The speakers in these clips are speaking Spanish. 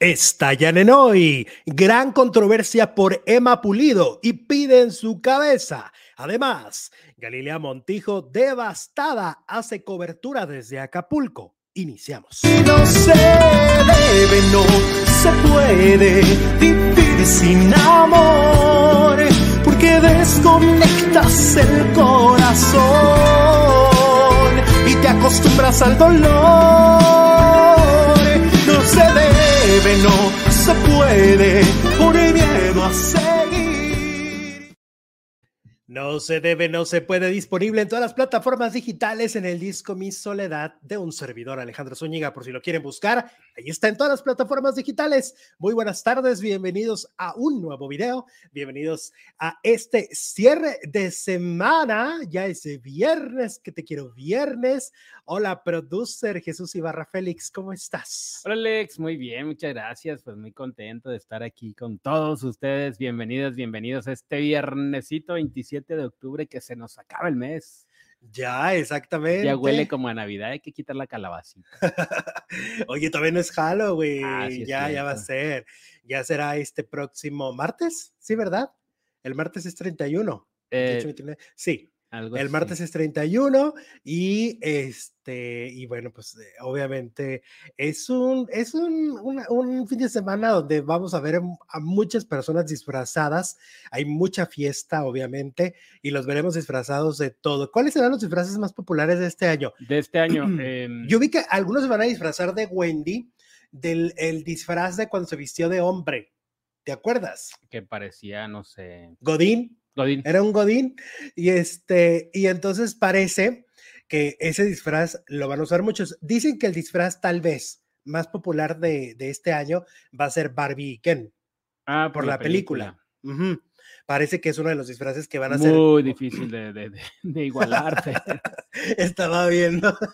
Estallan en hoy. Gran controversia por Emma Pulido y piden su cabeza. Además, Galilea Montijo, devastada, hace cobertura desde Acapulco. Iniciamos. No se debe, no se puede vivir sin amor, porque desconectas el corazón y te acostumbras al dolor. No se debe, no se puede, por el miedo a seguir. No se debe, no se puede, disponible en todas las plataformas digitales en el disco Mi Soledad de un servidor Alejandro Zúñiga, por si lo quieren buscar, ahí está en todas las plataformas digitales. Muy buenas tardes, bienvenidos a un nuevo video, bienvenidos a este cierre de semana, ya es viernes, que te quiero viernes. Hola, producer Jesús Ibarra Félix, ¿cómo estás? Hola Alex, muy bien, muchas gracias, pues muy contento de estar aquí con todos ustedes, bienvenidos, bienvenidos a este viernesito 27 de octubre que se nos acaba el mes. Ya, exactamente. Ya huele como a Navidad, hay que quitar la calabacita. Oye, todavía no es Halloween, Ah, sí es ya, ya va a ser. Ya será este próximo martes, ¿sí, verdad? El martes es 31. 28, Eh, 29. Sí, algo el así. martes es 31 y este, y bueno, pues eh, obviamente es un, es un, una- un fin de semana donde vamos a ver a mu- a muchas personas disfrazadas. Hay mucha fiesta, obviamente, y los veremos disfrazados de todo. ¿Cuáles serán los disfraces más populares de este año? De este año. em, Yo vi que algunos se van a disfrazar de Wendy, del el disfraz de cuando se vistió de hombre. ¿Te acuerdas? que parecía, no sé. Godín, Godín. era un Godín. Y este, y entonces parece que ese disfraz lo van a usar muchos. Dicen que el disfraz tal vez más popular de, de este año va a ser Barbie y Ken Ah, por la película. Parece que es uno de los disfraces que van a ser. Muy difícil de, de, de- de igualarse. Estaba viendo.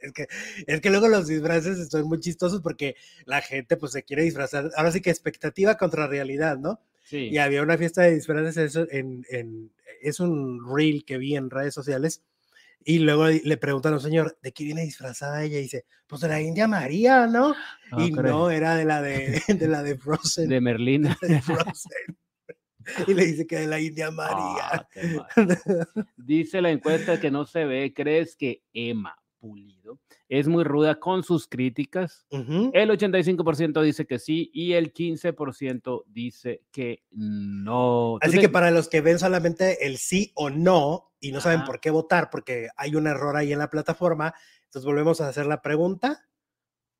Es que, es que luego los disfraces son muy chistosos porque la gente pues se quiere disfrazar. Ahora sí que expectativa contra realidad, ¿no? Sí. Y había una fiesta de disfraces eso en, en- es un reel que vi en redes sociales. Y luego le preguntan al señor, ¿de qué viene disfrazada ella? Y dice, pues de la India María, ¿no? Ah, y no, era de la de, de la de Frozen. De Frozen. Y le dice que de la India María. Ah, mal. Dice la encuesta que no se ve. ¿Crees que Emma Pulido es muy ruda con sus críticas? Ujú. El 85% dice que sí y el 15% dice que no. ¿Tú Así te- que para los que ven solamente el sí o no y no saben por qué votar, porque hay un error ahí en la plataforma, entonces volvemos a hacer la pregunta.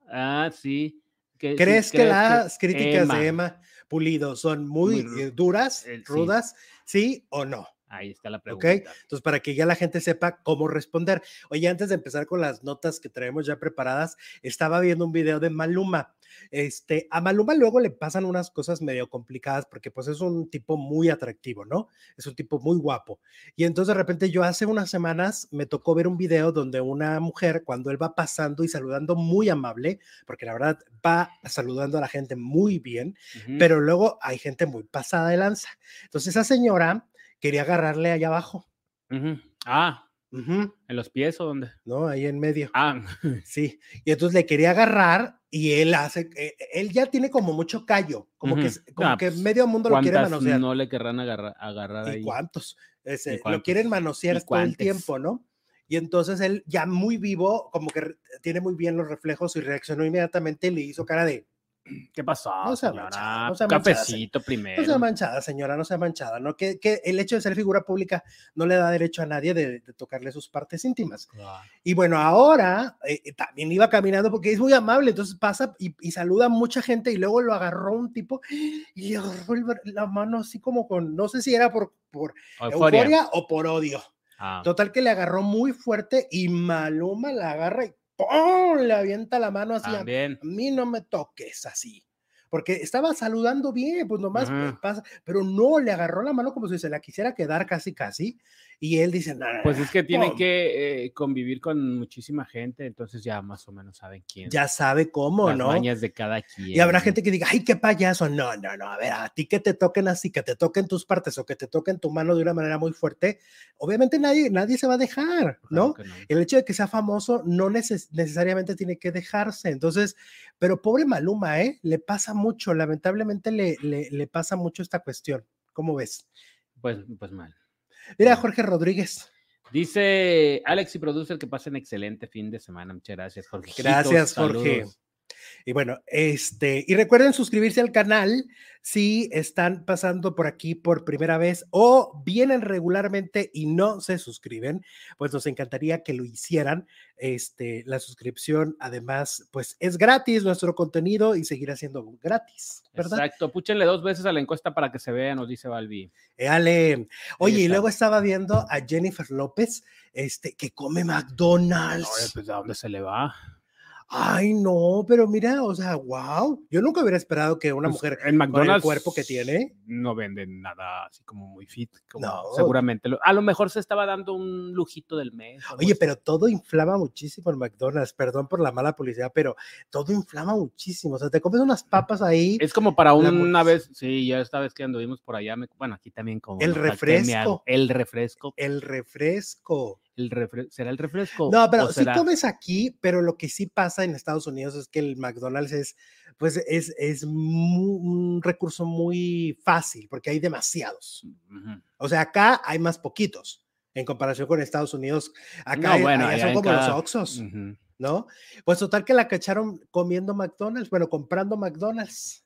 Ah, sí. que- sí, ¿Crees que las críticas Emma- de Emma Pulido son muy, eh, duras, eh, sí. rudas? ¿Sí o no? Ahí está la ¿Ok? pregunta. Entonces, para que ya la gente sepa cómo responder. Oye, antes de empezar con las notas que traemos ya preparadas, estaba viendo un video de Maluma. Este, a Maluma luego le pasan unas cosas medio complicadas porque pues es un tipo muy atractivo, ¿no? Es un tipo muy guapo. Y entonces de repente yo hace unas semanas me tocó ver un video donde una mujer, cuando él va pasando y saludando muy amable, porque la verdad va saludando a la gente muy bien, Ujú. pero luego hay gente muy pasada de lanza. Entonces esa señora quería agarrarle allá abajo. Ah, ¿en los pies o dónde? ¿no? Ahí en medio. Ah, Sí. Y entonces le quería agarrar y él hace, eh, él ya tiene como mucho callo, como que, como que pues, medio mundo lo quiere ¿cuántas manosear. no le querrán agarrar, agarrar ¿Y ahí? cuántos? Ese, Lo cuántos? quieren manosear ¿Y todo el tiempo, ¿no? Y entonces él ya muy vivo, como que tiene muy bien los reflejos y reaccionó inmediatamente y le hizo cara de, ¿Qué pasó, No sea señora? manchada, no sea manchada, Cafecito no primero. sea manchada, señora, no sea manchada, ¿no? Que, que el hecho de ser figura pública no le da derecho a nadie de, de tocarle sus partes íntimas. Claro. Y bueno, ahora eh, eh, también iba caminando porque es muy amable, entonces pasa y, y saluda a mucha gente y luego lo agarró un tipo y le agarró el la mano así como con, no sé si era por, por Euforia. euforia o por odio. Ah, Total que le agarró muy fuerte y Maluma la agarra y ¡pum! le avienta la mano así. A, también. a mí no me toques así. Porque estaba saludando bien, pues nomás Ajá. pasa, pero no, le agarró la mano como si se la quisiera quedar casi, casi. Y él dice, no, Pues es que tiene pum". que eh, convivir con muchísima gente, entonces ya más o menos saben quién. Ya sabe cómo, las ¿no? mañas de cada quien. Y habrá gente que diga, ay, qué payaso. No, no, no. A ver, a ti que te toquen así, que te toquen tus partes o que te toquen tu mano de una manera muy fuerte, obviamente nadie, nadie se va a dejar, ¿no? El hecho de que sea famoso no neces- necesariamente tiene que dejarse. Entonces, pero pobre Maluma, ¿eh? Le pasa mucho, lamentablemente le, le, le pasa mucho esta cuestión. ¿Cómo ves? Pues, pues mal. Mira. Jorge Rodríguez. Dice Alex y Producer que pasen excelente fin de semana. Muchas gracias, Jorge. Gracias, Jorge. Y bueno, este, y recuerden suscribirse al canal si están pasando por aquí por primera vez o vienen regularmente y no se suscriben, pues nos encantaría que lo hicieran. Este, la suscripción, además, pues es gratis nuestro contenido y seguirá siendo gratis, ¿verdad? Exacto. Púchenle dos veces a la encuesta para que se vea, nos dice Balbi. Éale. Oye, y luego estaba viendo a Jennifer López, este, que come McDonald's. Oye, pues ¿a dónde se le va? Ay, no, pero mira, o sea, wow. Yo nunca hubiera esperado que una Pues, mujer en McDonald's cuerpo que tiene. no venden nada así como muy fit. como No. Seguramente. lo- a lo mejor se estaba dando un lujito del mes. Oye, pero todo inflama muchísimo en McDonald's. Perdón por la mala publicidad, pero todo inflama muchísimo. O sea, te comes unas papas ahí. Es como para La una vez, sí, ya esta vez que anduvimos por allá, me- bueno, aquí también como El refresco. el refresco, El refresco. El ¿será el refresco? No, pero sí será- comes aquí, pero lo que sí pasa en Estados Unidos es que el McDonald's es, pues, es, es un recurso muy fácil porque hay demasiados. O sea, acá hay más poquitos en comparación con Estados Unidos. Acá No, hay- bueno, allá son como los cada- Oxxos, Ujú. ¿no? Pues total que la cacharon comiendo McDonald's, bueno, comprando McDonald's.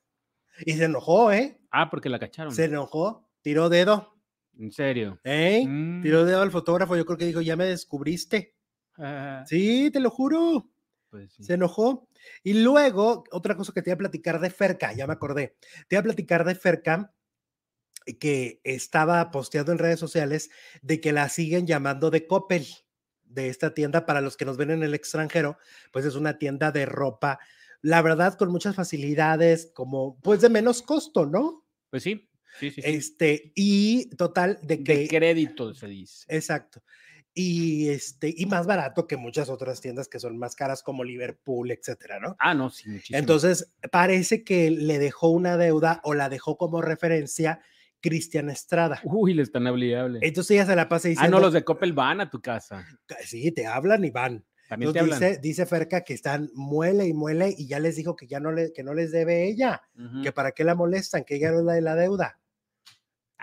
Y se enojó, ¿eh? Ah, porque la cacharon. Se enojó, tiró dedo, En serio. ¿eh? Mm. Tiró dedo al fotógrafo, yo creo que dijo, ya me descubriste. Sí, te lo juro. pues sí. Se enojó. Y luego, otra cosa que te iba a platicar de Ferca, ya me acordé. Te iba a platicar de Ferca que estaba posteando en redes sociales de que la siguen llamando de Coppel, de esta tienda para los que nos ven en el extranjero, pues es una tienda de ropa, la verdad con muchas facilidades, como pues de menos costo, ¿no? Pues sí, sí, sí. sí. Este, y total de de que crédito se dice. Exacto. Y este, y más barato que muchas otras tiendas que son más caras como Liverpool, etcétera, ¿no? Ah, no, sí, muchísimo. Entonces, parece que le dejó una deuda o la dejó como referencia Cristian Estrada. Uy, le están hable. Entonces ella se la pasa Ah, diciendo, no, los de Coppel van a tu casa. sí, te hablan y van. También te Entonces hablan. dice, dice Ferca que están muele y muele y ya les dijo que ya no, le, que no les debe ella, que para qué la molestan, que ella no es la de la deuda.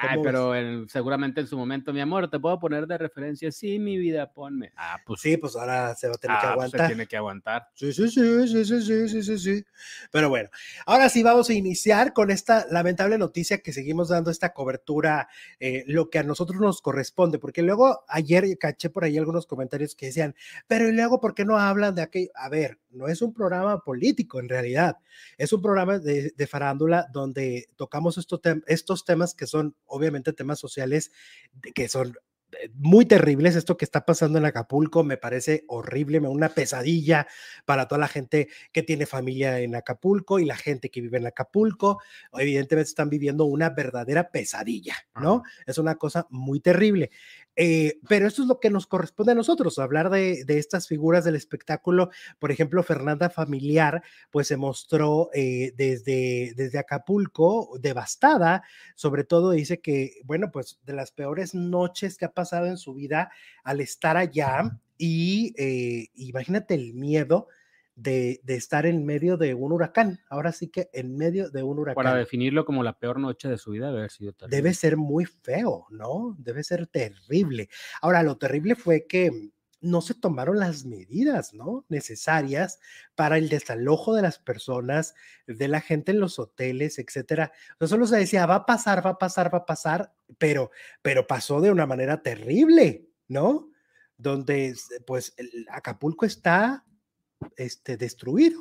Ay, pero en- seguramente en su momento, mi amor, te puedo poner de referencia. Sí, mi vida, ponme. Ah, pues Sí, pues ahora se va a tener que ah, pues se aguantar. tiene que aguantar. Sí, sí, sí, sí, sí, sí, sí, sí, sí. Pero bueno, ahora sí vamos a iniciar con esta lamentable noticia que seguimos dando esta cobertura, eh, lo que a nosotros nos corresponde, porque luego ayer caché por ahí algunos comentarios que decían, pero y luego, ¿por qué no hablan de aquello? A ver, no es un programa político en realidad, es un programa de, de farándula donde tocamos estos, tem- estos temas que son obviamente temas sociales, que son eh, muy terribles. Esto que está pasando en Acapulco me parece horrible, me- una pesadilla para toda la gente que tiene familia en Acapulco y la gente que vive en Acapulco. Evidentemente están viviendo una verdadera pesadilla, ¿no? Es una cosa muy terrible. Eh, pero esto es lo que nos corresponde a nosotros, hablar de, de estas figuras del espectáculo. Por ejemplo, Fernanda Familiar, pues se mostró eh, desde, desde Acapulco devastada, sobre todo dice que, bueno, pues de las peores noches que ha pasado en su vida al estar allá y eh, imagínate el miedo de, de estar en medio de un huracán, ahora sí que en medio de un Para huracán. definirlo como la peor noche de su vida, debe haber sido terrible. Debe ser muy feo, ¿no? Debe ser terrible. Ahora, lo terrible fue que no se tomaron las medidas, ¿no? Necesarias para el desalojo de las personas, de la gente en los hoteles, etcétera. O sea, solo se decía, va a pasar, va a pasar, va a pasar, pero, pero pasó de una manera terrible, ¿no? Donde, pues, Acapulco está, este, destruido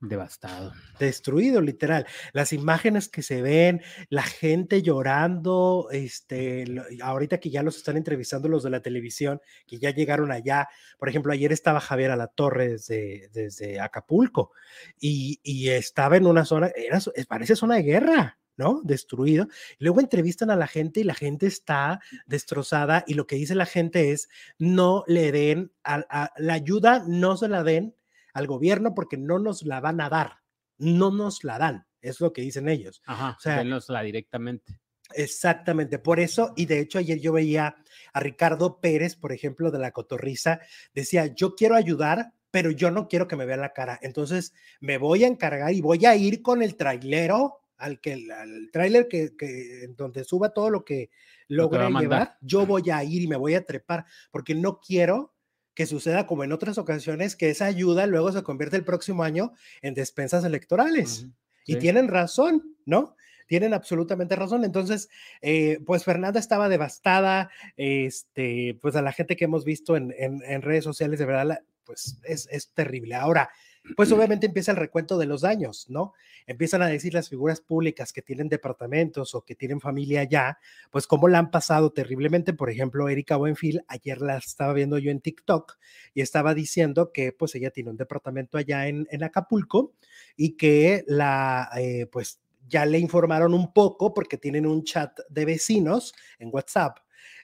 Devastado. destruido, literal. Las imágenes que se ven, la gente llorando, este, ahorita que ya los están entrevistando los de la televisión, que ya llegaron allá. Por ejemplo, ayer estaba Javier a la Torre desde, desde Acapulco y, y estaba en una zona, era, parece zona de guerra, ¿no? Destruido. Luego entrevistan a la gente y la gente está destrozada y lo que dice la gente es, no le den, a, la ayuda no se la den al gobierno porque no nos la van a dar, no nos la dan, es lo que dicen ellos. Ajá, o sea, la directamente. Exactamente, por eso, y de hecho ayer yo veía a Ricardo Pérez, por ejemplo, de la Cotorriza, decía, yo quiero ayudar, pero yo no quiero que me vean la cara, entonces me voy a encargar y voy a ir con el trailero al que al tráiler que, que, donde suba todo lo que logre llevar, yo voy a ir y me voy a trepar, porque no quiero que suceda como en otras ocasiones, que esa ayuda luego se convierte el próximo año en despensas electorales. Y tienen razón, ¿no? Tienen absolutamente razón. Entonces, eh, pues Fernanda estaba devastada, este, pues a la gente que hemos visto en, en, en redes sociales, de verdad, pues es, es terrible. Ahora, pues obviamente empieza el recuento de los daños, ¿no? Empiezan a decir las figuras públicas que tienen departamentos o que tienen familia allá, pues cómo la han pasado terriblemente. Por ejemplo, Erika Buenfil, ayer la estaba viendo yo en TikTok y estaba diciendo que pues ella tiene un departamento allá en, en Acapulco y que la, eh, pues ya le informaron un poco porque tienen un chat de vecinos en WhatsApp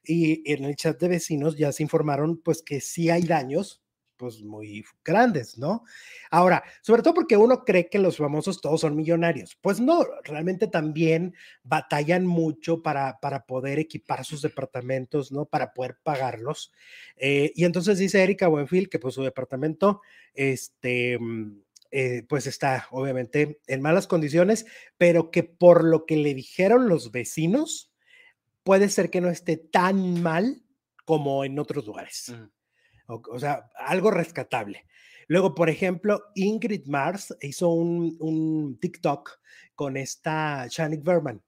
y en el chat de vecinos ya se informaron pues que sí hay daños pues muy grandes, ¿no? Ahora, sobre todo porque uno cree que los famosos todos son millonarios. Pues no, realmente también batallan mucho para, para poder equipar sus departamentos, ¿no? Para poder pagarlos. Eh, y entonces dice Erika Buenfil que pues su departamento, este... Mm, eh, pues está obviamente en malas condiciones, pero que por lo que le dijeron los vecinos, puede ser que no esté tan mal como en otros lugares o, sea, algo rescatable. Luego, por ejemplo, Ingrid Mars hizo un, TikTok con esta Shanik Berman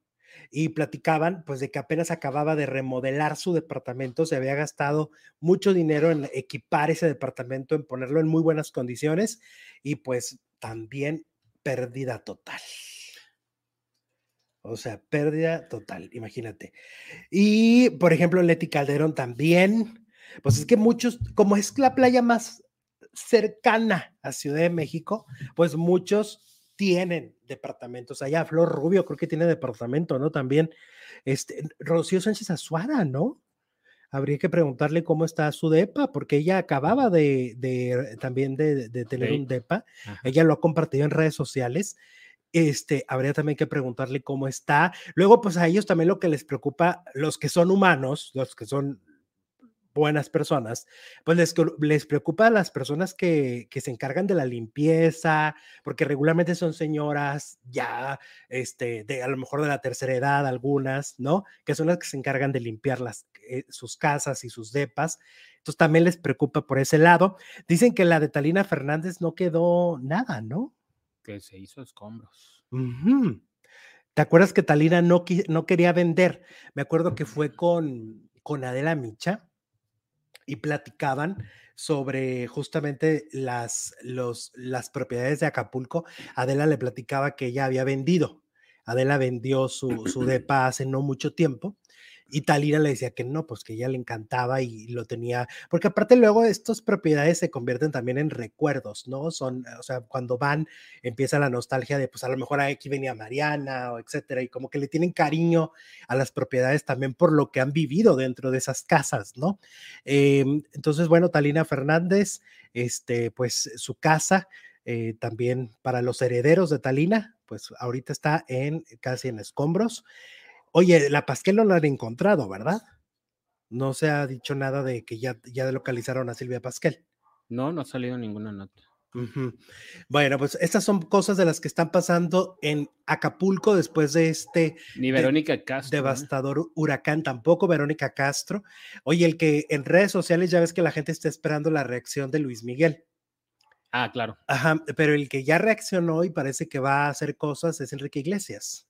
y platicaban pues de que apenas acababa de remodelar su departamento, se había gastado mucho dinero en equipar ese departamento, en ponerlo en muy buenas condiciones y pues también pérdida total. O sea, pérdida total, imagínate. Y por ejemplo, Leti Calderón también pues es que muchos, como es la playa más cercana a Ciudad de México, pues muchos tienen departamentos allá. Flor Rubio creo que tiene departamento, ¿no? También, este, Rocío Sánchez Azuara, ¿no? Habría que preguntarle cómo está su DEPA, porque ella acababa de, también de, tener un DEPA. Ella lo ha compartido en redes sociales. Este, habría también que preguntarle cómo está. Luego, pues a ellos también lo que les preocupa, los que son humanos, los que son buenas personas, pues les, les preocupa a las personas que, que, se encargan de la limpieza, porque regularmente son señoras ya, este, de a lo mejor de la tercera edad, algunas, ¿no? Que son las que se encargan de limpiar las, eh, sus casas y sus depas. Entonces también les preocupa por ese lado. Dicen que la de Talina Fernández no quedó nada, ¿no? Que se hizo escombros. ¿Te acuerdas que Talina no, no quería vender? Me acuerdo que fue con, con Adela Micha y platicaban sobre justamente las, los, las propiedades de Acapulco. Adela le platicaba que ella había vendido. Adela vendió su, su depa hace no mucho tiempo y Talina le decía que no, pues que ella le encantaba y lo tenía, porque aparte luego estas propiedades se convierten también en recuerdos, ¿no? Son, o sea, cuando van, empieza la nostalgia de, pues a lo mejor aquí venía Mariana o etcétera, y como que le tienen cariño a las propiedades también por lo que han vivido dentro de esas casas, ¿no? Em, entonces, bueno, Talina Fernández, este, pues su casa, eh, también para los herederos de Talina, pues ahorita está en casi en escombros. Oye, la Pasquel no la han encontrado, ¿verdad? No se ha dicho nada de que ya, ya localizaron a Silvia Pasquel. No, no ha salido ninguna nota. Bueno, pues estas son cosas de las que están pasando en Acapulco después de este Ni Verónica Castro, ¿eh? devastador huracán, tampoco Verónica Castro. Oye, el que en redes sociales ya ves que la gente está esperando la reacción de Luis Miguel. Ah, claro. Ajá, pero el que ya reaccionó y parece que va a hacer cosas es Enrique Iglesias.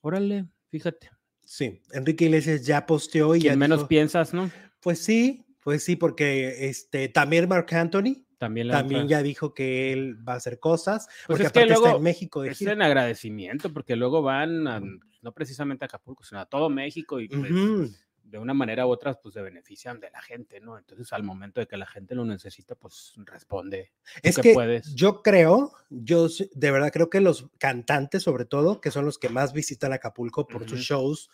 Órale, fíjate. Sí, Enrique Iglesias ya posteó y ya menos piensas, ¿no? Pues sí, pues sí, porque este también Mark Anthony también, también ya dijo que él va a hacer cosas, pues porque aparte está en México de es en agradecimiento, porque luego van no precisamente a Acapulco, sino a todo México y pues, de una manera u otra, pues se benefician de la gente, ¿no? Entonces, al momento de que la gente lo necesita, pues responde. Es que yo creo, yo de verdad creo que los cantantes, sobre todo, que son los que más visitan Acapulco por sus shows,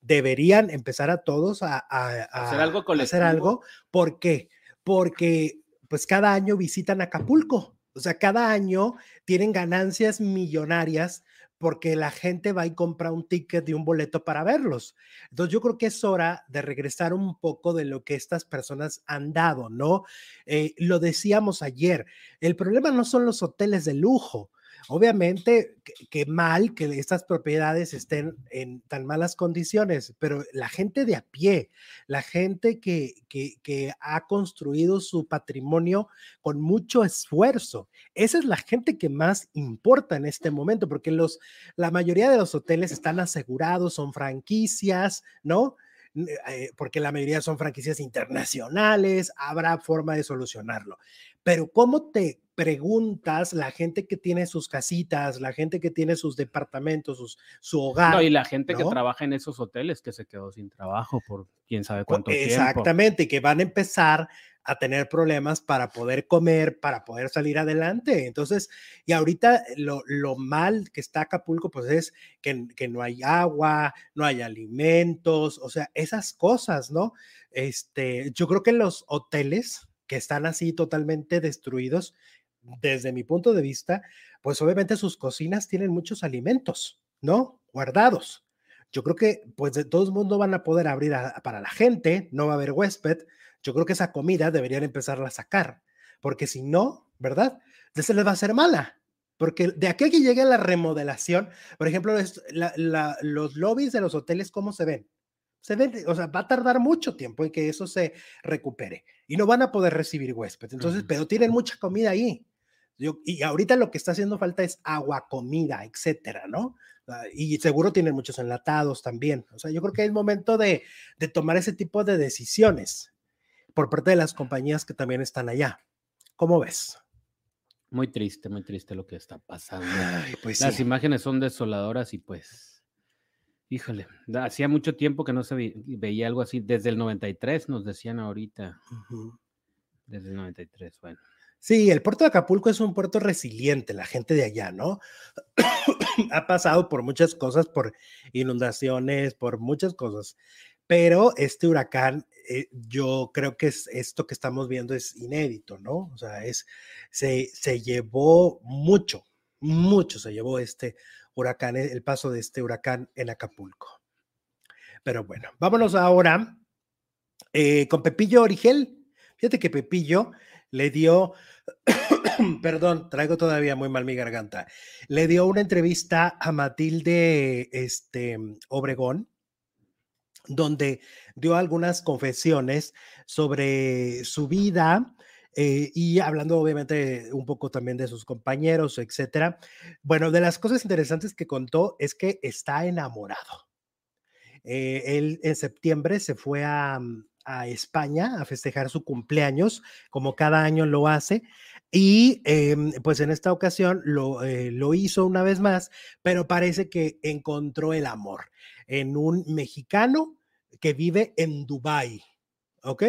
deberían empezar a todos a, hacer algo Hacer algo. ¿Por qué? Porque pues cada año visitan Acapulco. O sea, cada año tienen ganancias millonarias porque la gente va y compra un ticket y un boleto para verlos. Entonces yo creo que es hora de regresar un poco de lo que estas personas han dado, ¿no? Eh, lo decíamos ayer, el problema no son los hoteles de lujo, Obviamente que, mal que estas propiedades estén en tan malas condiciones, pero la gente de a pie, la gente que, que, ha construido su patrimonio con mucho esfuerzo, esa es la gente que más importa en este momento, porque los, la mayoría de los hoteles están asegurados, son franquicias, ¿no? Eh, porque la mayoría son franquicias internacionales, habrá forma de solucionarlo. Pero ¿cómo te preguntas la gente que tiene sus casitas, la gente que tiene sus departamentos, su hogar? y la gente que trabaja en esos hoteles que se quedó sin trabajo por quién sabe cuánto tiempo. Exactamente, que van a empezar a tener problemas para poder comer, para poder salir adelante. Entonces, y ahorita lo, mal que está Acapulco, pues es que, que, no hay agua, no hay alimentos, o sea, esas cosas, ¿no? Este, yo creo que los hoteles que están así totalmente destruidos, desde mi punto de vista, pues obviamente sus cocinas tienen muchos alimentos, ¿no? Guardados. Yo creo que pues de todo el mundo van a poder abrir para la gente, no va a haber huésped. Yo creo que esa comida deberían empezar a sacar, porque si no, ¿verdad? Se les va a hacer mala. Porque de aquí a que llegue la remodelación, por ejemplo, los lobbies de los hoteles, ¿cómo se ven? Se ven, o sea, va a tardar mucho tiempo en que eso se recupere y no van a poder recibir huéspedes. Entonces, pero tienen mucha comida ahí. y ahorita lo que está haciendo falta es agua, comida, etcétera, ¿no? Ah, y seguro tienen muchos enlatados también. O sea, yo creo que es momento de, de tomar ese tipo de decisiones por parte de las compañías que también están allá. ¿Cómo ves? Muy triste, muy triste lo que está pasando. pues Las imágenes son desoladoras y pues, híjole, hacía mucho tiempo que no se veía algo así. Desde el 93 nos decían ahorita. Desde el 93, bueno. Sí, el puerto de Acapulco es un puerto resiliente, la gente de allá, ¿no? ha pasado por muchas cosas, por inundaciones, por muchas cosas, pero este huracán, eh, yo creo que es, esto que estamos viendo es inédito, ¿no? O sea, se, se llevó mucho, mucho se llevó este huracán, el paso de este huracán en Acapulco. Pero bueno, vámonos ahora eh, con Pepillo Origel. Fíjate que Pepillo le dio, perdón, traigo todavía muy mal mi garganta, le dio una entrevista a Matilde este, Obregón, donde dio algunas confesiones sobre su vida, eh, y hablando obviamente un poco también de sus compañeros, etcétera. Bueno, de las cosas interesantes que contó es que está enamorado. Eh, él en septiembre se fue a, a España a festejar su cumpleaños, como cada año lo hace. Y em, pues en esta ocasión lo, eh, lo hizo una vez más, pero parece que encontró el amor en un mexicano que vive en Dubái, ¿ok?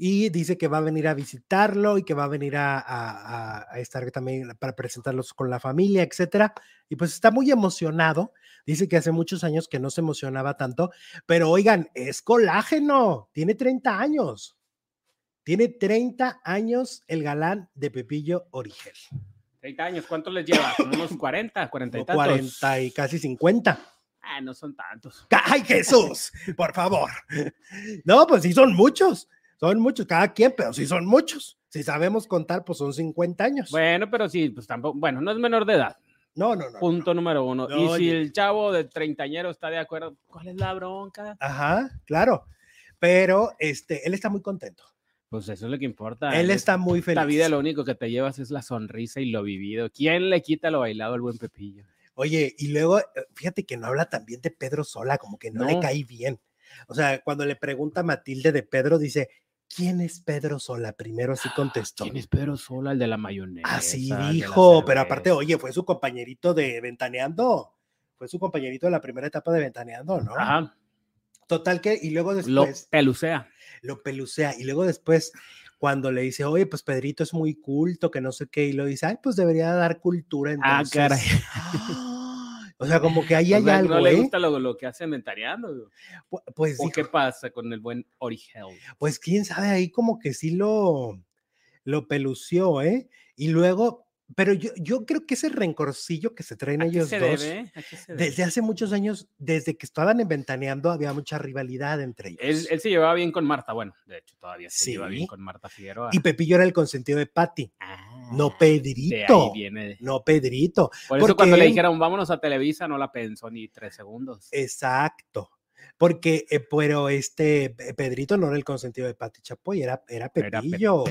y dice que va a venir a visitarlo y que va a venir a, estar también para presentarlos con la familia, etcétera. Y pues está muy emocionado. Dice que hace muchos años que no se emocionaba tanto, pero oigan, es colágeno, tiene 30 años. Tiene 30 años el galán de Pepillo Origel. 30 años, ¿cuánto les lleva? unos 40, 40 y tantos. 40 y casi 50. Ah, no son tantos. ¡Ay, Jesús! por favor. No, pues sí son muchos. Son muchos, cada quien, pero sí son muchos. Si sabemos contar, pues son 50 años. Bueno, pero sí, pues tampoco, bueno, no es menor de edad. No, no, no. Punto número uno. y si el chavo de treintañero está de acuerdo, ¿cuál es la bronca? Ajá, claro. Pero este, él está muy contento. Pues eso es lo que importa. Él está muy feliz. La vida lo único que te llevas es la sonrisa y lo vivido. ¿Quién le quita lo bailado al buen Pepillo? Oye, y luego, eh, fíjate que no habla también de Pedro Sola, como que no, no. le cae bien. O sea, cuando le pregunta a Matilde de Pedro, dice, ¿Quién es Pedro Sola? Primero así contestó. ¿Quién es Pedro Sola? El de la mayonesa. Así dijo, pero aparte, oye, fue su compañerito de Ventaneando. Fue su compañerito de la primera etapa de Ventaneando, ¿no? Ajá. Total que, y luego después. Lo pelucea. Lo pelucea. Y luego después, cuando le dice, oye, pues Pedrito es muy culto, que no sé qué, y lo dice, ay, pues debería dar cultura. Entonces. Ah, caray. O sea, como que ahí hay algo. No le ¿eh? gusta lo, que hace inventariando. Pues, ¿O qué pasa con el buen Origel? Pues quién sabe, ahí como que sí lo, lo pelució, ¿eh? Y luego, pero yo, yo creo que ese rencorcillo que se traen ellos dos, desde hace muchos años, desde que estaban inventaneando, había mucha rivalidad entre ellos. Él, se llevaba bien con Marta, bueno, de hecho todavía se lleva bien con Marta Figueroa. Y Pepillo era el consentido de Patty. No Pedrito. No Pedrito. Por eso cuando le dijeron vámonos a Televisa, no la pensó ni tres segundos. Exacto porque, eh, pero este Pedrito no era el consentido de Pati Chapoy, era, era Pepillo.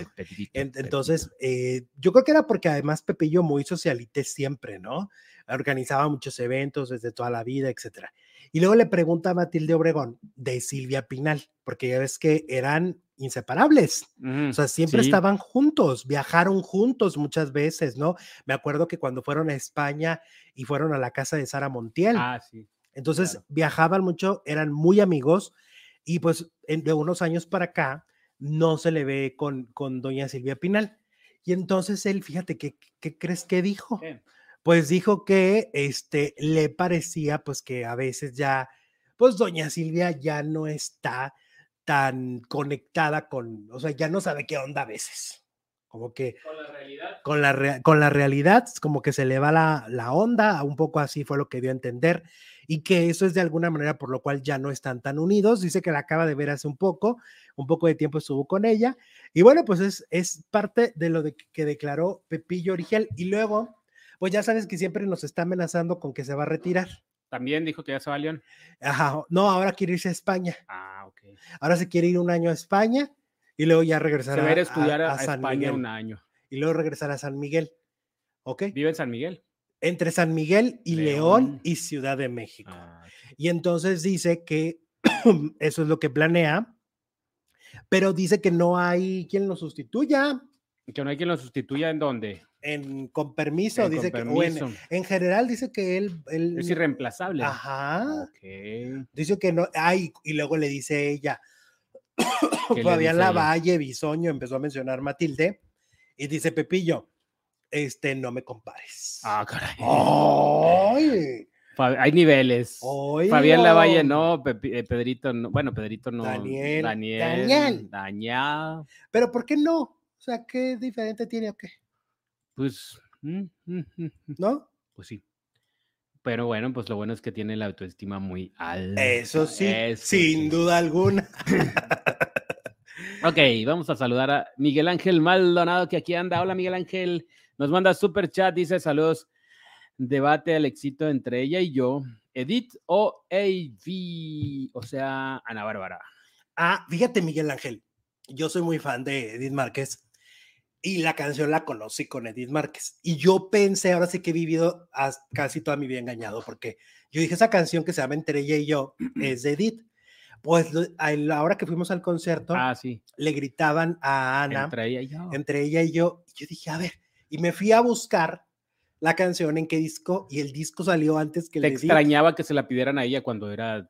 Entonces, eh, yo creo que era porque además Pepillo muy socialite siempre, ¿no? Organizaba muchos eventos desde toda la vida, etcétera. Y luego le pregunta a Matilde Obregón de Silvia Pinal, porque ya ves que eran inseparables, o sea, siempre estaban juntos, viajaron juntos muchas veces, ¿no? Me acuerdo que cuando fueron a España y fueron a la casa de Sara Montiel. Ah, sí entonces viajaban mucho, eran muy amigos y pues de unos años para acá no se le ve con, con doña Silvia Pinal. Y entonces él, fíjate, ¿qué, qué crees que dijo? Pues dijo que este, le parecía pues que a veces ya, pues doña Silvia ya no está tan conectada con, o sea, ya no sabe qué onda a veces. Como que con la realidad, con la, con la realidad como que se le va la, la onda, un poco así fue lo que dio a entender y que eso es de alguna manera por lo cual ya no están tan unidos. Dice que la acaba de ver hace un poco, un poco de tiempo estuvo con ella. Y bueno, pues es, es parte de lo de que declaró Pepillo Origel. Y luego, pues ya sabes que siempre nos está amenazando con que se va a retirar. También dijo que ya se va a León. Ajá, no, ahora quiere irse a España. Ah, Ahora se quiere ir un año a España y luego ya regresar se va a, ir a estudiar a, San España Miguel. un año. Y luego regresar a San Miguel. ¿Ok? Vive en San Miguel entre San Miguel y León, y Ciudad de México. Ah, y entonces dice que eso es lo que planea, pero dice que no hay quien lo sustituya. Que no hay quien lo sustituya en dónde? En, con permiso, dice que en, general dice que él, es irreemplazable. Ajá. Dice que no hay, y luego le dice ella, Fabián Lavalle, Bisoño, empezó a mencionar Matilde, y dice Pepillo, este, no me compares. Ah, caray. Hay niveles. Fabián Lavalle no, eh, Pedrito no, bueno, Pedrito no. Daniel. Daniel. Daniel. Pero ¿por qué no? O sea, ¿qué diferente tiene o qué? Pues, mm, mm, mm, ¿no? Pues sí. Pero bueno, pues lo bueno es que tiene la autoestima muy alta. Eso sí, sin duda alguna. ok, vamos a saludar a Miguel Ángel Maldonado, que aquí anda. Hola, Miguel Ángel. Nos manda super chat, dice saludos. Debate al éxito entre ella y yo. Edith o AV, o sea, Ana Bárbara. Ah, fíjate, Miguel Ángel. Yo soy muy fan de Edith Márquez y la canción la conocí con Edith Márquez. Y yo pensé, ahora sí que he vivido casi toda mi vida engañado, porque yo dije, esa canción que se llama Entre ella y yo es de Edith. Pues a la hora que fuimos al concierto, ah, sí. le gritaban a Ana, entre ella y yo. Entre ella y yo. Y yo dije, a ver, y me fui a buscar la canción en qué disco y el disco salió antes que Te extrañaba que se la pidieran a ella cuando era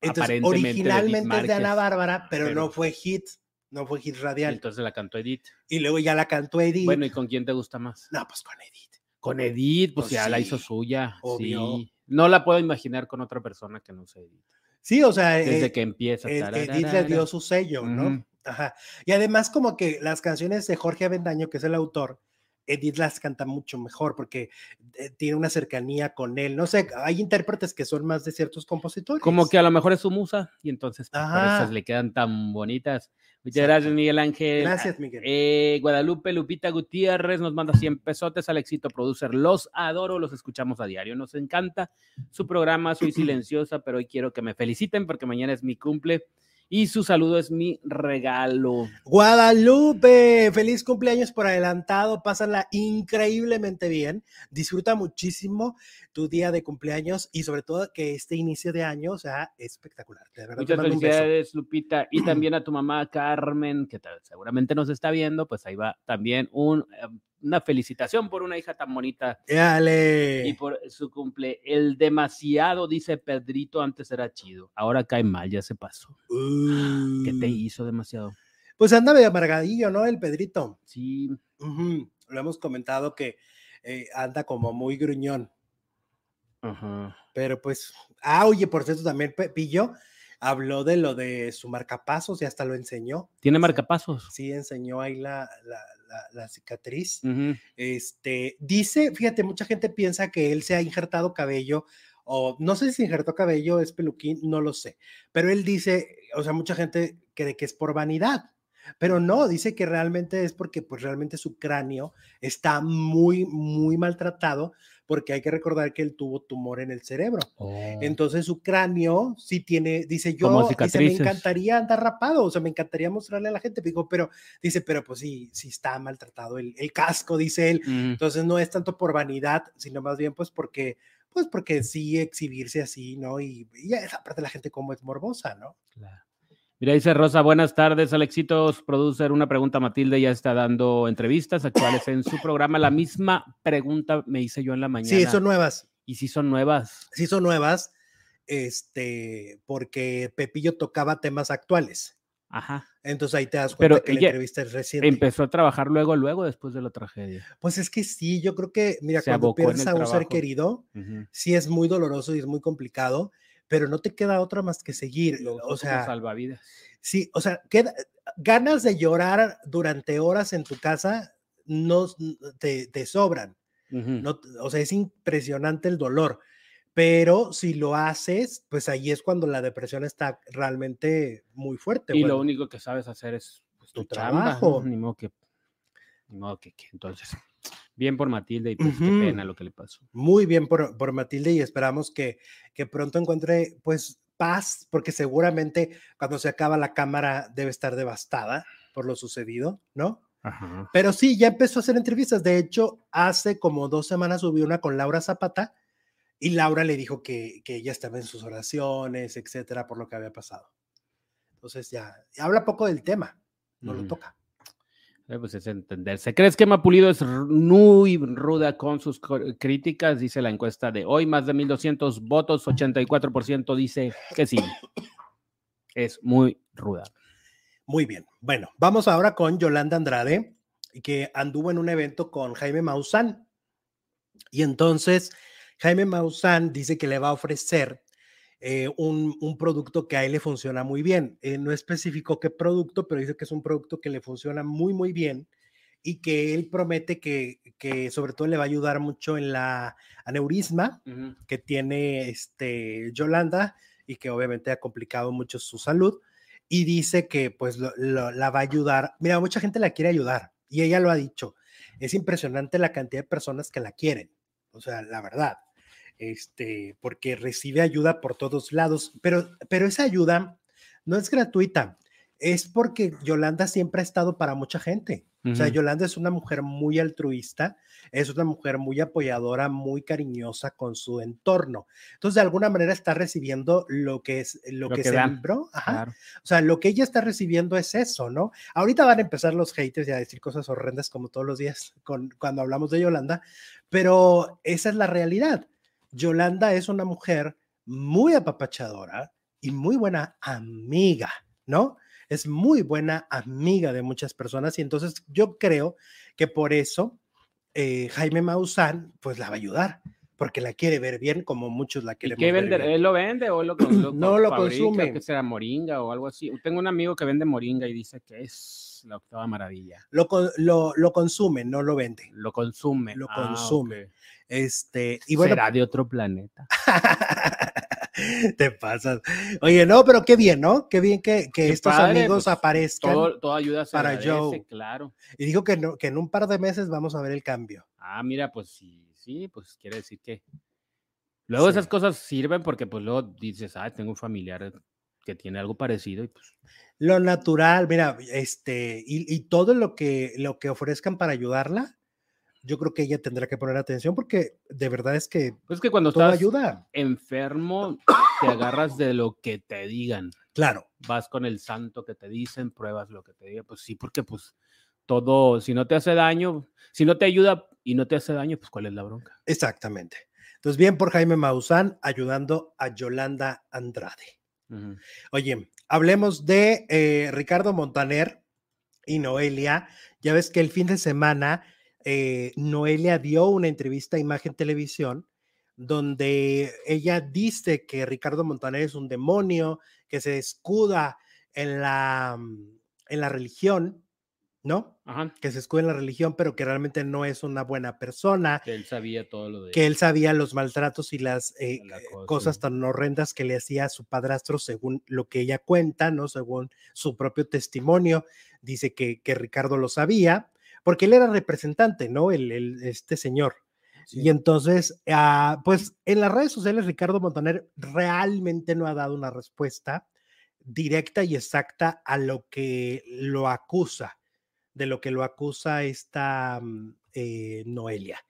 entonces, originalmente de es de Ana Bárbara, pero, no fue hit, no fue hit radial. Entonces la cantó Edith. Y luego ya la cantó Edith. Bueno, ¿y con quién te gusta más? No, pues con Edith. Con Edith, pues, pues ya la hizo suya. Sí. No la puedo imaginar con otra persona que no sea Edith. Sí, o sea, desde eh, que empieza. Edith le dio su sello, ¿no? Ajá. Y además como que las canciones de Jorge Avendaño, que es el autor, Edith las canta mucho mejor porque eh, tiene una cercanía con él. No sé, hay intérpretes que son más de ciertos compositores. Como que a lo mejor es su musa y entonces pues, por eso le quedan tan bonitas. Muchas gracias, Miguel Ángel. Gracias, Miguel. Eh, Guadalupe Lupita Gutiérrez nos manda 100 pesotes al éxito producer. Los adoro, los escuchamos a diario. Nos encanta su programa. Soy silenciosa, pero hoy quiero que me feliciten porque mañana es mi cumple y su saludo es mi regalo. Guadalupe, feliz cumpleaños por adelantado, pásala increíblemente bien, disfruta muchísimo tu día de cumpleaños y sobre todo que este inicio de año sea espectacular. Muchas felicidades, Lupita, y también a tu mamá Carmen, que seguramente nos está viendo, pues ahí va también un eh, una felicitación por una hija tan bonita. Dale. Y por su cumple. El demasiado, dice Pedrito, antes era chido. Ahora cae mal, ya se pasó. ¿Qué te hizo demasiado? Pues anda medio amargadillo, ¿no? El Pedrito. Sí. Lo hemos comentado que eh, anda como muy gruñón. Ajá. Pero pues, ah, oye, por cierto, también Pepillo habló de lo de su marcapasos y hasta lo enseñó. ¿Tiene marcapasos? Sí, enseñó ahí la, la, cicatriz. Este, dice, fíjate, mucha gente piensa que él se ha injertado cabello o no sé si injertó cabello, es peluquín, no lo sé, pero él dice, o sea, mucha gente cree que es por vanidad. Pero no, dice que realmente es porque pues realmente su cráneo está muy, muy maltratado porque hay que recordar que él tuvo tumor en el cerebro. Oh. Entonces su cráneo sí tiene, dice yo, dice, me encantaría andar rapado, o sea, me encantaría mostrarle a la gente, digo, pero dice, pero pues sí, sí está maltratado el, el casco, dice él. Entonces no es tanto por vanidad, sino más bien pues porque pues porque sí exhibirse así, ¿no? Y, y aparte la gente como es morbosa, ¿no? Claro. Mira, dice Rosa, buenas tardes, Alexitos, producer. Una pregunta, Matilde ya está dando entrevistas actuales en su programa. La misma pregunta me hice yo en la mañana. Sí, son nuevas. ¿Y sí son nuevas? Sí, son nuevas, este, porque Pepillo tocaba temas actuales. Ajá. Entonces ahí te das cuenta que la entrevista es reciente. Empezó a trabajar luego, luego, después de la tragedia. Pues es que sí, yo creo que, mira, cuando pierdes a un ser querido, sí es muy doloroso y es muy complicado pero no te queda otra más que seguir. o sea, salvavidas. Sí, o sea, queda, ganas de llorar durante horas en tu casa no te, te sobran. no, o sea, es impresionante el dolor. Pero si lo haces, pues ahí es cuando la depresión está realmente muy fuerte. Y lo único que sabes hacer es pues, tu, trabajo. Ni modo que, ni modo que, que entonces Bien por Matilde y pues qué pena lo que le pasó. Muy bien por, por Matilde y esperamos que, que pronto encuentre pues paz, porque seguramente cuando se acaba la cámara debe estar devastada por lo sucedido, ¿no? Ajá. Pero sí, ya empezó a hacer entrevistas. De hecho, hace como dos semanas subió una con Laura Zapata y Laura le dijo que, que ella estaba en sus oraciones, etcétera, por lo que había pasado. Entonces ya, habla poco del tema, no lo toca. Eh, pues es entenderse. ¿Crees que Mapulido es muy ruda con sus críticas? Dice la encuesta de hoy, más de 1.200 votos, 84% dice que sí. Es muy ruda. Muy bien. Bueno, vamos ahora con Yolanda Andrade, que anduvo en un evento con Jaime Maussan. Y entonces Jaime Maussan dice que le va a ofrecer eh, un, producto que a él le funciona muy bien. Eh, no especificó qué producto, pero dice que es un producto que le funciona muy, muy bien y que él promete que, que sobre todo le va a ayudar mucho en la aneurisma que tiene este Yolanda y que obviamente ha complicado mucho su salud. Y dice que pues la va a ayudar. Mira, mucha gente la quiere ayudar y ella lo ha dicho. Es impresionante la cantidad de personas que la quieren. O sea, la verdad este, porque recibe ayuda por todos lados, pero, pero esa ayuda no es gratuita, es porque Yolanda siempre ha estado para mucha gente. O sea, Yolanda es una mujer muy altruista, es una mujer muy apoyadora, muy cariñosa con su entorno. Entonces, de alguna manera está recibiendo lo que es lo, que, sembró. O sea, lo que ella está recibiendo es eso, ¿no? Ahorita van a empezar los haters y a decir cosas horrendas como todos los días con, cuando hablamos de Yolanda, pero esa es la realidad. Yolanda es una mujer muy apapachadora y muy buena amiga, ¿no? Es muy buena amiga de muchas personas y entonces yo creo que por eso eh, Jaime Maussan pues la va a ayudar porque la quiere ver bien como muchos la quieren ver vende? Bien. ¿Él lo vende o lo, no lo consume? Que sea moringa o algo así. Tengo un amigo que vende moringa y dice que es la octava maravilla. Lo, lo, consume, no lo vende. Lo consume. Lo ah, consume. Este, y bueno, Será de otro planeta. Te pasas. Oye, no, pero qué bien, ¿no? Qué bien que, que estos amigos pues, aparezcan. Todo, ayuda para Joe. Claro. Y dijo que, no, que en un par de meses vamos a ver el cambio. Ah, mira, pues sí, sí, pues quiere decir que. Luego esas cosas sirven porque pues luego dices, ah, tengo un familiar que tiene algo parecido y pues. Lo natural, mira, este, y, y todo lo que, lo que ofrezcan para ayudarla, yo creo que ella tendrá que poner atención porque de verdad es que, pues que cuando estás ayuda. enfermo te agarras de lo que te digan. Claro. Vas con el santo que te dicen, pruebas lo que te digan, pues sí, porque pues todo, si no te hace daño, si no te ayuda y no te hace daño, pues cuál es la bronca. Exactamente. Entonces, bien por Jaime Maussan ayudando a Yolanda Andrade. Oye, hablemos de eh, Ricardo Montaner y Noelia. Ya ves que el fin de semana eh, Noelia dio una entrevista a Imagen Televisión donde ella dice que Ricardo Montaner es un demonio, que se escuda en la, mm, en la religión, ¿no? Que se escuda en la religión, pero que realmente no es una buena persona. Que él sabía todo lo de... Que él sabía los maltratos y las eh, cosas tan horrendas que le hacía a su padrastro, según lo que ella cuenta, ¿no? Según su propio testimonio, dice que, que Ricardo lo sabía, porque él era representante, ¿no? El, este señor. Y entonces, ah, pues en las redes sociales, Ricardo Montaner realmente no ha dado una respuesta directa y exacta a lo que lo acusa, de lo que lo acusa esta mm, eh, Noelia.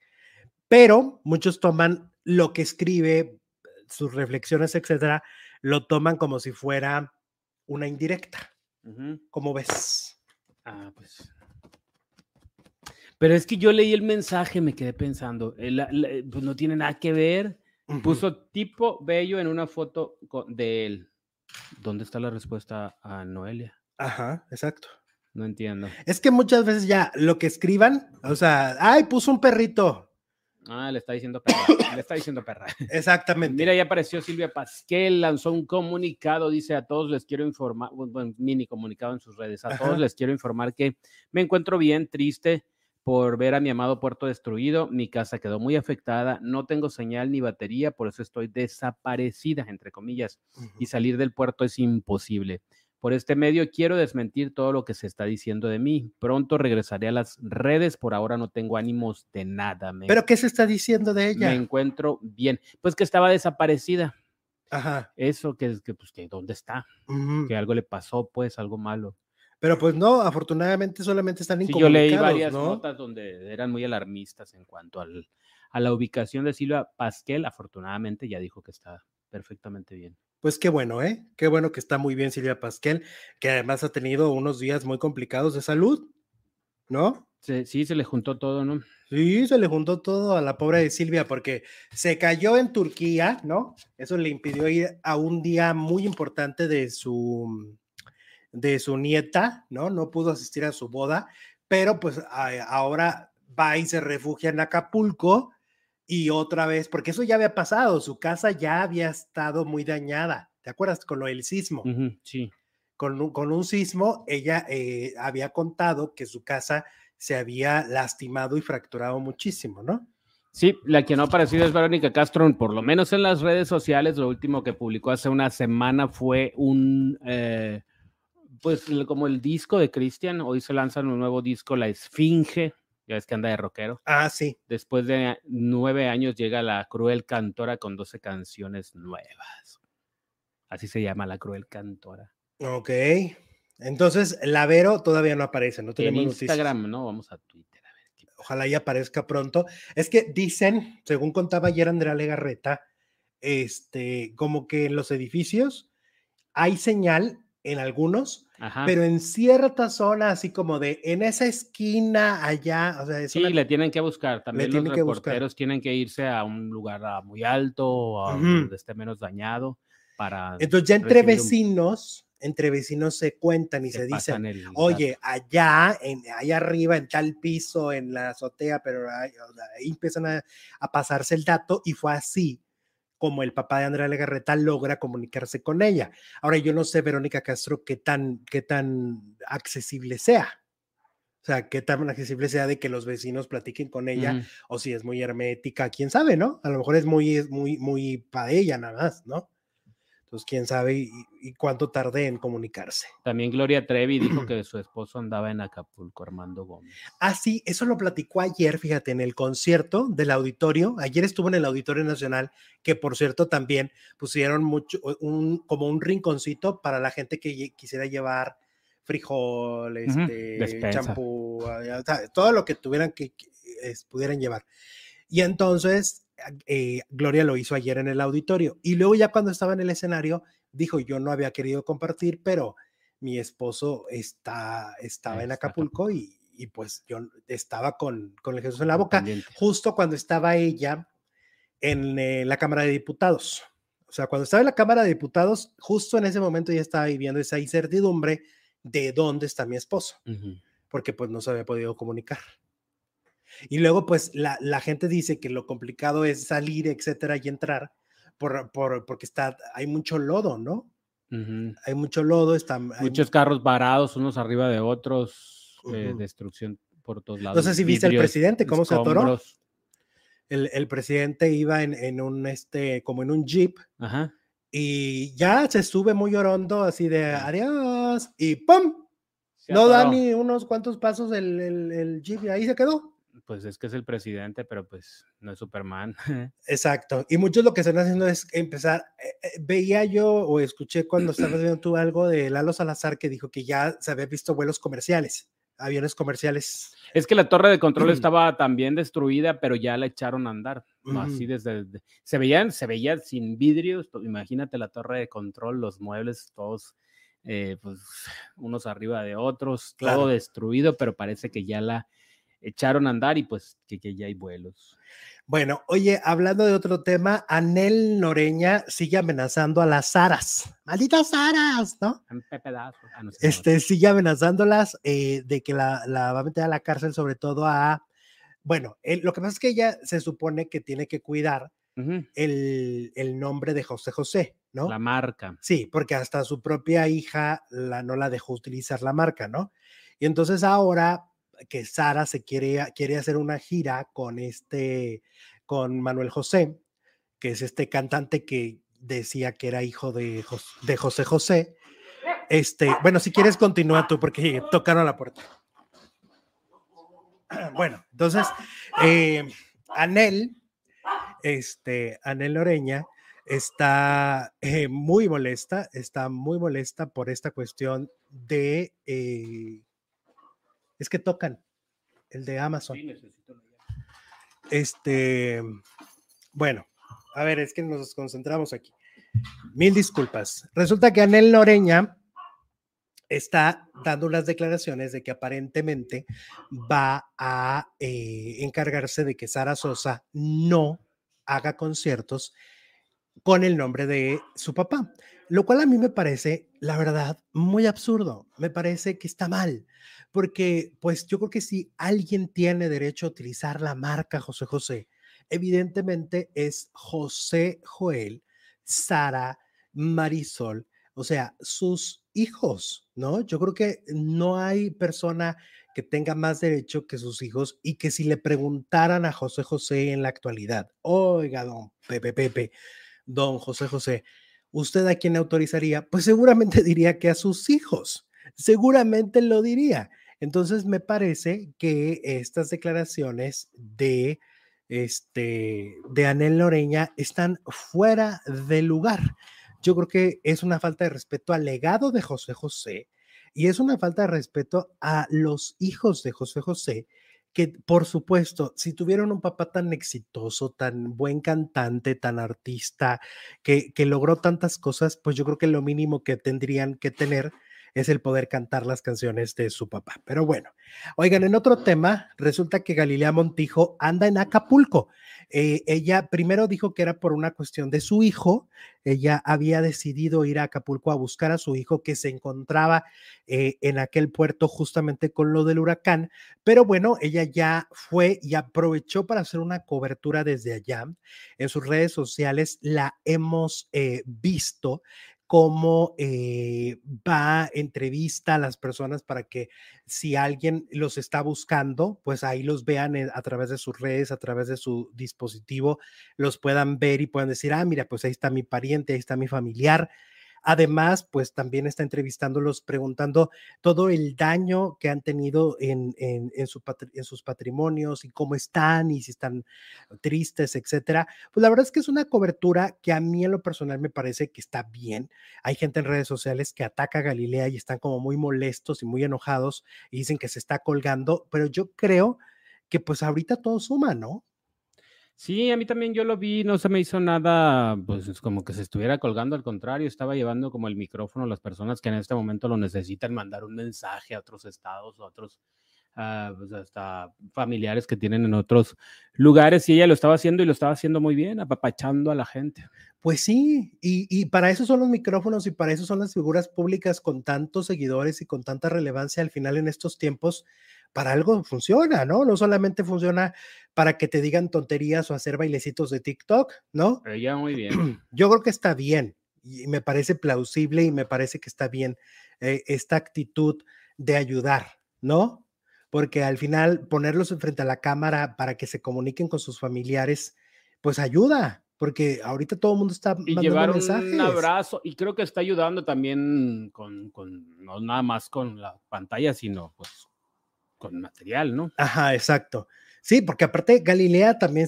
Pero muchos toman lo que escribe, sus reflexiones, etcétera, lo toman como si fuera una indirecta. ¿Cómo ves? Ah, pues pero es que yo leí el mensaje, me quedé pensando, eh, pues no tiene nada que ver. Puso tipo bello en una foto de él. ¿Dónde está la respuesta a Noelia? Ajá, exacto. No entiendo. Es que muchas veces ya lo que escriban, o sea, ay, puso un perrito. Ah, le está diciendo perra. le está diciendo perra. Exactamente. Mira, ya apareció Silvia Pasquel, lanzó un comunicado, dice a todos les quiero informar, un mini comunicado en sus redes, a todos les quiero informar que me encuentro bien, triste, por ver a mi amado puerto destruido. Mi casa quedó muy afectada, no tengo señal ni batería, por eso estoy desaparecida, entre comillas, y salir del puerto es imposible. Por este medio quiero desmentir todo lo que se está diciendo de mí. Pronto regresaré a las redes, por ahora no tengo ánimos de nada. ¿Pero qué se está diciendo de ella? Me encuentro bien. Pues que estaba desaparecida. Ajá. Eso, que, que pues que dónde está, que algo le pasó, pues algo malo. Pero pues no, afortunadamente solamente están sí, Yo leí varias notas donde eran muy alarmistas en cuanto al, a la ubicación de Silvia Pasquel. Afortunadamente ya dijo que está perfectamente bien. Pues qué bueno, ¿eh? Qué bueno que está muy bien Silvia Pasquel, que además ha tenido unos días muy complicados de salud, ¿no? Sí, sí, se le juntó todo, ¿no? Sí, se le juntó todo a la pobre de Silvia porque se cayó en Turquía, ¿no? Eso le impidió ir a un día muy importante de su de su nieta, ¿no? No pudo asistir a su boda, pero pues ahora va y se refugia en Acapulco y otra vez, porque eso ya había pasado, su casa ya había estado muy dañada, ¿te acuerdas? Con lo del sismo. sí. Con un, con un sismo, ella eh, había contado que su casa se había lastimado y fracturado muchísimo, ¿no? Sí, la que no ha aparecido es Verónica Castro, por lo menos en las redes sociales. Lo último que publicó hace una semana fue un, eh, pues como el disco de Cristian, hoy se lanza un nuevo disco, La Esfinge, ya ves que anda de rockero. Ah, sí. Después de nueve años llega La Cruel Cantora con doce canciones nuevas. Así se llama La Cruel Cantora. Ok. Entonces, la Vero todavía no aparece, no tenemos En Instagram, ¿no? Vamos a Twitter. A ver Ojalá ya aparezca pronto. Es que dicen, según contaba ayer Andrea Legarreta, este, como que en los edificios hay señal en algunos, pero en cierta zona, así como de en esa esquina allá, o sea, sí, le tienen que buscar. También los reporteros tienen que irse a un lugar ah, muy alto, o donde esté menos dañado, para. Entonces, ya entre vecinos, entre vecinos se cuentan y se, dicen, oye, allá, en, allá arriba, en tal piso, en la azotea, pero ahí, empiezan a, a pasarse el dato y fue así como el papá de Andrea Legarreta logra comunicarse con ella. Ahora, yo no sé, Verónica Castro, qué tan, qué tan accesible sea. O sea, qué tan accesible sea de que los vecinos platiquen con ella o si es muy hermética, quién sabe, ¿no? A lo mejor es muy, muy, muy para ella nada más, ¿no? Entonces, quién sabe y, cuánto tarde en comunicarse. También Gloria Trevi dijo que su esposo andaba en Acapulco, Armando Gómez. Ah, sí, eso lo platicó ayer, fíjate, en el concierto del auditorio. Ayer estuvo en el Auditorio Nacional, que por cierto también pusieron mucho, un, como un rinconcito para la gente que quisiera llevar frijol, este, champú, todo lo que tuvieran que, pudieran llevar. Y entonces eh, Gloria lo hizo ayer en el auditorio. Y luego ya cuando estaba en el escenario, dijo, yo no había querido compartir, pero mi esposo está, estaba en Acapulco y, y, pues yo estaba con, con el Jesús en la boca, justo cuando estaba ella en eh, la Cámara de Diputados. O sea, cuando estaba en la Cámara de Diputados, justo en ese momento ya estaba viviendo esa incertidumbre de dónde está mi esposo, porque pues no se había podido comunicar. Y luego pues la, la, gente dice que lo complicado es salir, etcétera, y entrar, por, por, porque está, hay mucho lodo, ¿no? Hay mucho lodo, están... Muchos carros varados, unos arriba de otros, eh, destrucción por todos lados. No sé si viste al presidente, cómo se atoró. El, el, presidente iba en, en, un, este, como en un jeep, Ajá. y ya se sube muy orondo, así de adiós, y ¡pum! no da ni unos cuantos pasos el, el, el jeep y ahí se quedó pues es que es el presidente, pero pues no es Superman. Exacto. Y muchos lo que están haciendo es empezar. Eh, eh, veía yo o escuché cuando estabas viendo tú algo de Lalo Salazar que dijo que ya se había visto vuelos comerciales, aviones comerciales. Es que la torre de control estaba también destruida, pero ya la echaron a andar. Así desde, se veían, se veía sin vidrios. Imagínate la torre de control, los muebles todos. Eh, pues unos arriba de otros, todo destruido, pero parece que ya la, echaron a andar y pues que, ya hay vuelos. Bueno, oye, hablando de otro tema, Anel Noreña sigue amenazando a las Saras. Malditas Saras, ¿no? Ah, este sigue amenazándolas eh, de que la, va a meter a la cárcel, sobre todo a. Bueno, lo que pasa es que ella se supone que tiene que cuidar el, el, nombre de José José, ¿no? La marca. Sí, porque hasta su propia hija la, no la dejó utilizar la marca, ¿no? Y entonces ahora que Sara se quiere, quiere hacer una gira con este, con Manuel José, que es este cantante que decía que era hijo de, José José. Este, bueno, si quieres continúa tú porque tocaron la puerta. Bueno, entonces, eh, Anel, este, Anel Loreña, está eh, muy molesta, está muy molesta por esta cuestión de eh, es que tocan el de Amazon. Sí, necesito Este, bueno, a ver, es que nos concentramos aquí. Mil disculpas. Resulta que Anel Noreña está dando unas declaraciones de que aparentemente va a eh, encargarse de que Sara Sosa no haga conciertos con el nombre de su papá, lo cual a mí me parece, la verdad, muy absurdo. Me parece que está mal porque pues yo creo que si alguien tiene derecho a utilizar la marca José José, evidentemente es José Joel, Sara, Marisol, o sea, sus hijos, ¿no? Yo creo que no hay persona que tenga más derecho que sus hijos y que si le preguntaran a José José en la actualidad, oiga, don Pepe Pepe, don José José, ¿usted a quién autorizaría? Pues seguramente diría que a sus hijos, seguramente lo diría. Entonces, me parece que estas declaraciones de, este, de Anel Loreña están fuera de lugar. Yo creo que es una falta de respeto al legado de José José y es una falta de respeto a los hijos de José José que por supuesto, si tuvieron un papá tan exitoso, tan buen cantante, tan artista, que, que, logró tantas cosas, pues yo creo que lo mínimo que tendrían que tener es el poder cantar las canciones de su papá. Pero bueno, oigan, en otro tema, resulta que Galilea Montijo anda en Acapulco. Eh, ella primero dijo que era por una cuestión de su hijo. Ella había decidido ir a Acapulco a buscar a su hijo que se encontraba eh, en aquel puerto justamente con lo del huracán. Pero bueno, ella ya fue y aprovechó para hacer una cobertura desde allá. En sus redes sociales la hemos eh, visto cómo eh, va, entrevista a las personas para que si alguien los está buscando, pues ahí los vean a través de sus redes, a través de su dispositivo, los puedan ver y puedan decir, ah, mira, pues ahí está mi pariente, ahí está mi familiar. Además, pues también está entrevistándolos, preguntando todo el daño que han tenido en, en, sus patrimonios y cómo están y si están tristes, etcétera. Pues la verdad es que es una cobertura que a mí en lo personal me parece que está bien. Hay gente en redes sociales que ataca a Galilea y están como muy molestos y muy enojados y dicen que se está colgando, pero yo creo que pues ahorita todo suma, ¿no? Sí, a mí también yo lo vi, no se me hizo nada, pues como que se estuviera colgando, al contrario, estaba llevando como el micrófono a las personas que en este momento lo necesitan mandar un mensaje a otros estados o a otros, pues, hasta familiares que tienen en otros lugares y ella lo estaba haciendo y lo estaba haciendo muy bien, apapachando a la gente. Pues sí, y, y, para eso son los micrófonos y para eso son las figuras públicas con tantos seguidores y con tanta relevancia al final en estos tiempos, para algo funciona, ¿no? No solamente funciona para que te digan tonterías o hacer bailecitos de TikTok, ¿no? Ella muy bien. Yo creo que está bien y me parece plausible y me parece que está bien eh, esta actitud de ayudar, ¿no? Porque al final ponerlos frente a la cámara para que se comuniquen con sus familiares, pues ayuda, porque ahorita todo el mundo está y mandando llevar mensajes. un abrazo y creo que está ayudando también con, con, no nada más con la pantalla, sino pues con material, ¿no? Ajá, exacto. Sí, porque aparte Galilea también,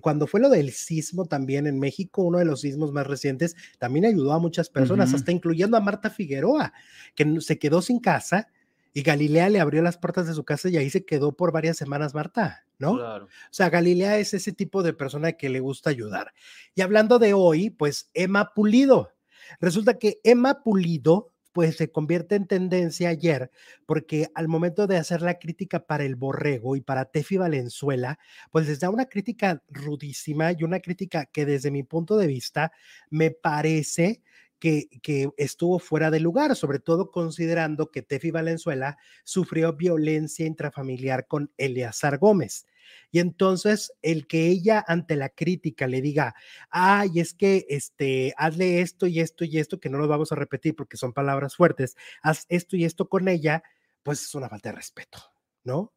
cuando fue lo del sismo también en México, uno de los sismos más recientes, también ayudó a muchas personas, hasta incluyendo a Marta Figueroa, que se quedó sin casa y Galilea le abrió las puertas de su casa y ahí se quedó por varias semanas Marta, ¿no? Claro. O sea, Galilea es ese tipo de persona que le gusta ayudar. Y hablando de hoy, pues Emma Pulido. Resulta que Emma Pulido pues se convierte en tendencia ayer, porque al momento de hacer la crítica para el borrego y para Tefi Valenzuela, pues les da una crítica rudísima y una crítica que desde mi punto de vista me parece que, que, estuvo fuera de lugar, sobre todo considerando que Tefi Valenzuela sufrió violencia intrafamiliar con Eleazar Gómez. Y entonces el que ella ante la crítica le diga, ay, es que este, hazle esto y esto y esto, que no lo vamos a repetir porque son palabras fuertes, haz esto y esto con ella, pues es una falta de respeto, ¿no?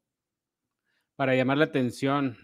Para llamar la atención,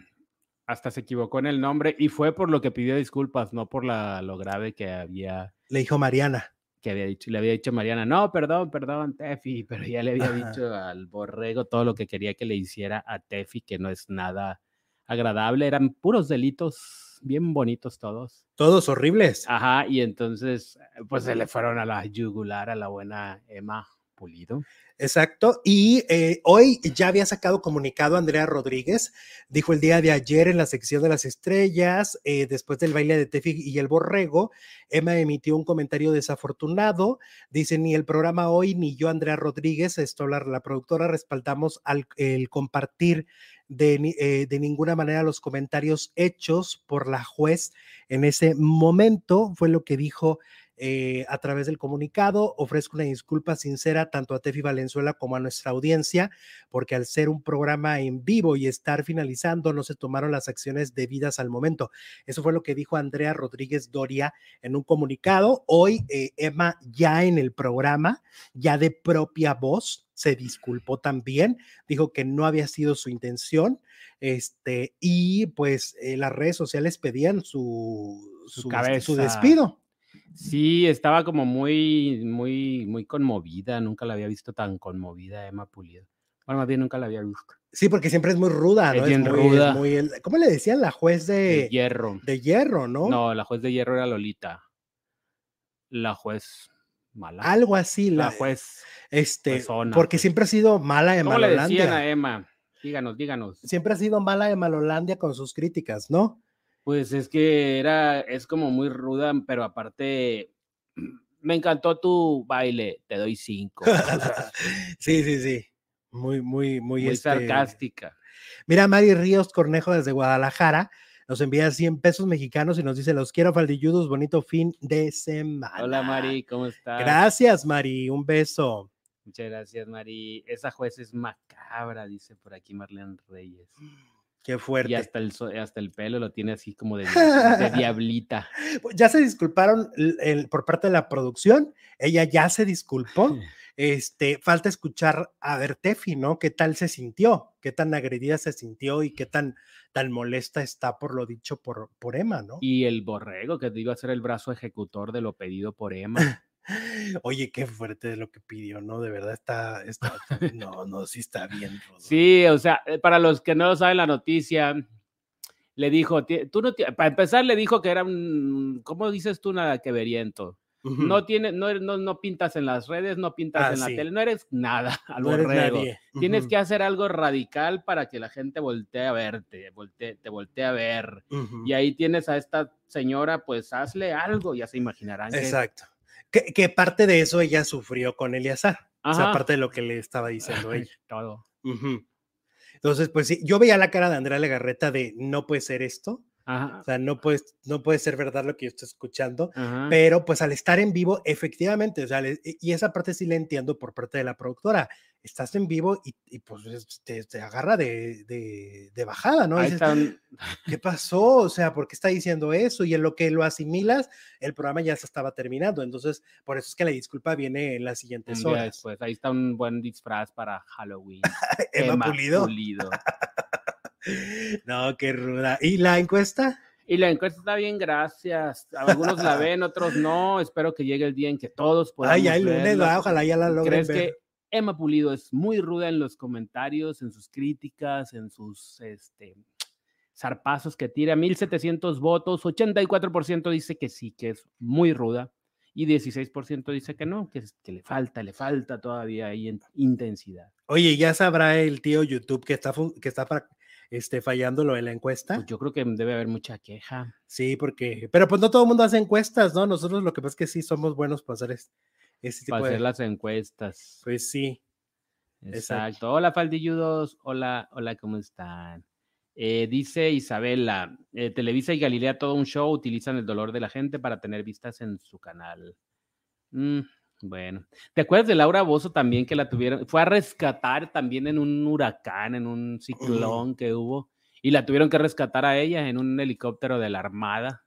hasta se equivocó en el nombre y fue por lo que pidió disculpas, no por la, lo grave que había. Le dijo Mariana que había dicho, le había dicho Mariana, no, perdón, perdón, Tefi, pero ya le había dicho al borrego todo lo que quería que le hiciera a Tefi, que no es nada agradable, eran puros delitos, bien bonitos todos. Todos horribles. Ajá, y entonces, pues se le fueron a la yugular a la buena Emma Pulido. Exacto. Y eh, hoy ya había sacado comunicado Andrea Rodríguez, dijo el día de ayer en la sección de las estrellas, eh, después del baile de Tefi y el borrego, Emma emitió un comentario desafortunado, dice, ni el programa hoy ni yo, Andrea Rodríguez, esto la, la productora, respaldamos al, el compartir de, eh, de, ninguna manera los comentarios hechos por la juez en ese momento, fue lo que dijo eh, a través del comunicado. Ofrezco una disculpa sincera tanto a Tefi Valenzuela como a nuestra audiencia, porque al ser un programa en vivo y estar finalizando, no se tomaron las acciones debidas al momento. Eso fue lo que dijo Andrea Rodríguez Doria en un comunicado. Hoy, eh, Emma, ya en el programa, ya de propia voz, se disculpó también, dijo que no había sido su intención, este, y pues eh, las redes sociales pedían su, su, su despido. Sí, estaba como muy, muy, muy conmovida. Nunca la había visto tan conmovida Emma Pulido. Bueno, más bien nunca la había visto. Sí, porque siempre es muy ruda, ¿no? Es bien ruda. ¿Cómo le decían la juez de, de hierro? De hierro, ¿no? No, la juez de hierro era Lolita. La juez mala. Algo así, la, juez. Este, porque pues. siempre ha sido mala de ¿Cómo le decían a Emma? Díganos, díganos. Siempre ha sido mala de Malolandia con sus críticas, ¿no? Pues es que era, es como muy ruda, pero aparte, me encantó tu baile, te doy cinco. sí, sí, sí. Muy, muy, muy, muy este sarcástica. Mira, Mari Ríos Cornejo desde Guadalajara nos envía 100 pesos mexicanos y nos dice, los quiero faldilludos, bonito fin de semana. Hola Mari, ¿cómo estás? Gracias Mari, un beso. Muchas gracias Mari. Esa juez es macabra, dice por aquí Marlene Reyes. Qué fuerte. Y hasta el, hasta el pelo lo tiene así como de, diablita. Pues, ya se disculparon por parte de la producción. Ella ya se disculpó. Este, falta escuchar a ver Tefi, ¿no? ¿Qué tal se sintió? ¿Qué tan agredida se sintió y qué tan, tan molesta está por lo dicho por, por Emma, ¿no? Y el borrego que iba a ser el brazo ejecutor de lo pedido por Emma. Oye, qué fuerte de lo que pidió, ¿no? De verdad está, está no, no, sí está bien. Sí, o sea, eh, para los que no saben la noticia, le dijo, tú no, para empezar le dijo que era un, ¿cómo dices tú nada que veriento? No, tiene, no, no, no, pintas en las redes, no pintas ah, en la tele, no eres nada al no Tienes que hacer algo radical para que la gente voltee a verte, te voltee a ver. Y ahí tienes a esta señora, pues hazle algo, ya se imaginarán. Exacto que, parte de eso ella sufrió con Eliazar. O sea, aparte de lo que le estaba diciendo ella. Todo. Entonces, pues sí, yo veía la cara de Andrea Legarreta de no puede ser esto. O sea, no puede, no puede ser verdad lo que yo estoy escuchando, pero pues al estar en vivo, efectivamente, o sea, y esa parte sí la entiendo por parte de la productora. Estás en vivo y, pues te, agarra de, de, bajada, ¿no? ¿Qué pasó? O sea, ¿por qué está diciendo eso? Y en lo que lo asimilas, el programa ya se estaba terminando. Entonces, por eso es que la disculpa viene en las siguientes horas. Después, ahí está un buen disfraz para Halloween. Emma, Pulido. No, qué ruda. ¿Y la encuesta? Y la encuesta está bien, gracias. Algunos la ven, otros no. Espero que llegue el día en que todos puedan. Ay, ay, lunes, ojalá ya la logren. ¿Crees que Emma Pulido es muy ruda en los comentarios, en sus críticas, en sus este, zarpazos que tira? 1700 votos, 84% dice que sí, que es muy ruda. Y 16% dice que no, que, que le falta, le falta todavía ahí en intensidad. Oye, ya sabrá el tío YouTube que está, que está para esté fallando lo de la encuesta. Pues yo creo que debe haber mucha queja. Sí, porque, pero pues no todo el mundo hace encuestas, ¿no? Nosotros lo que pasa es que sí somos buenos para hacer ese tipo para hacer las encuestas. Pues sí. Exacto. Hola, Faldilludos. Hola, hola, ¿cómo están? Eh, dice Isabela, eh, Televisa y Galilea, todo un show, utilizan el dolor de la gente para tener vistas en su canal. Mm, bueno, ¿te acuerdas de Laura Bozo también que la tuvieron? Fue a rescatar también en un huracán, en un ciclón que hubo, y la tuvieron que rescatar a ella en un helicóptero de la Armada.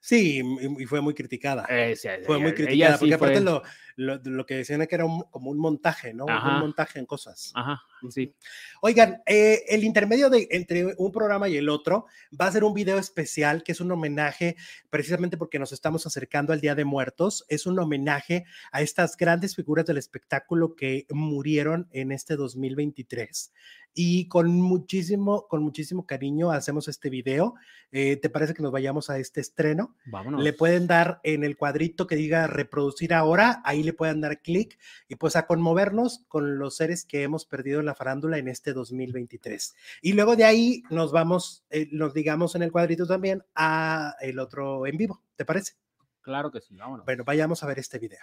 Sí, y fue muy criticada. Eh, fue muy criticada, porque aparte lo, lo, que decían es que era como un montaje, ¿no? Un montaje en cosas. Ajá, sí. Oigan, eh, el intermedio de, entre un programa y el otro va a ser un video especial que es un homenaje, precisamente porque nos estamos acercando al Día de Muertos, es un homenaje a estas grandes figuras del espectáculo que murieron en este 2023 y con muchísimo, con muchísimo cariño hacemos este video. Eh, ¿Te parece que nos vayamos a este estreno? Vámonos. Le pueden dar en el cuadrito que diga reproducir ahora, ahí le pueden dar clic y pues a conmovernos con los seres que hemos perdido en la farándula en este 2023. Y luego de ahí nos vamos, eh, nos digamos en el cuadrito también a el otro en vivo, ¿te parece? Claro que sí, vámonos. Bueno, vayamos a ver este video.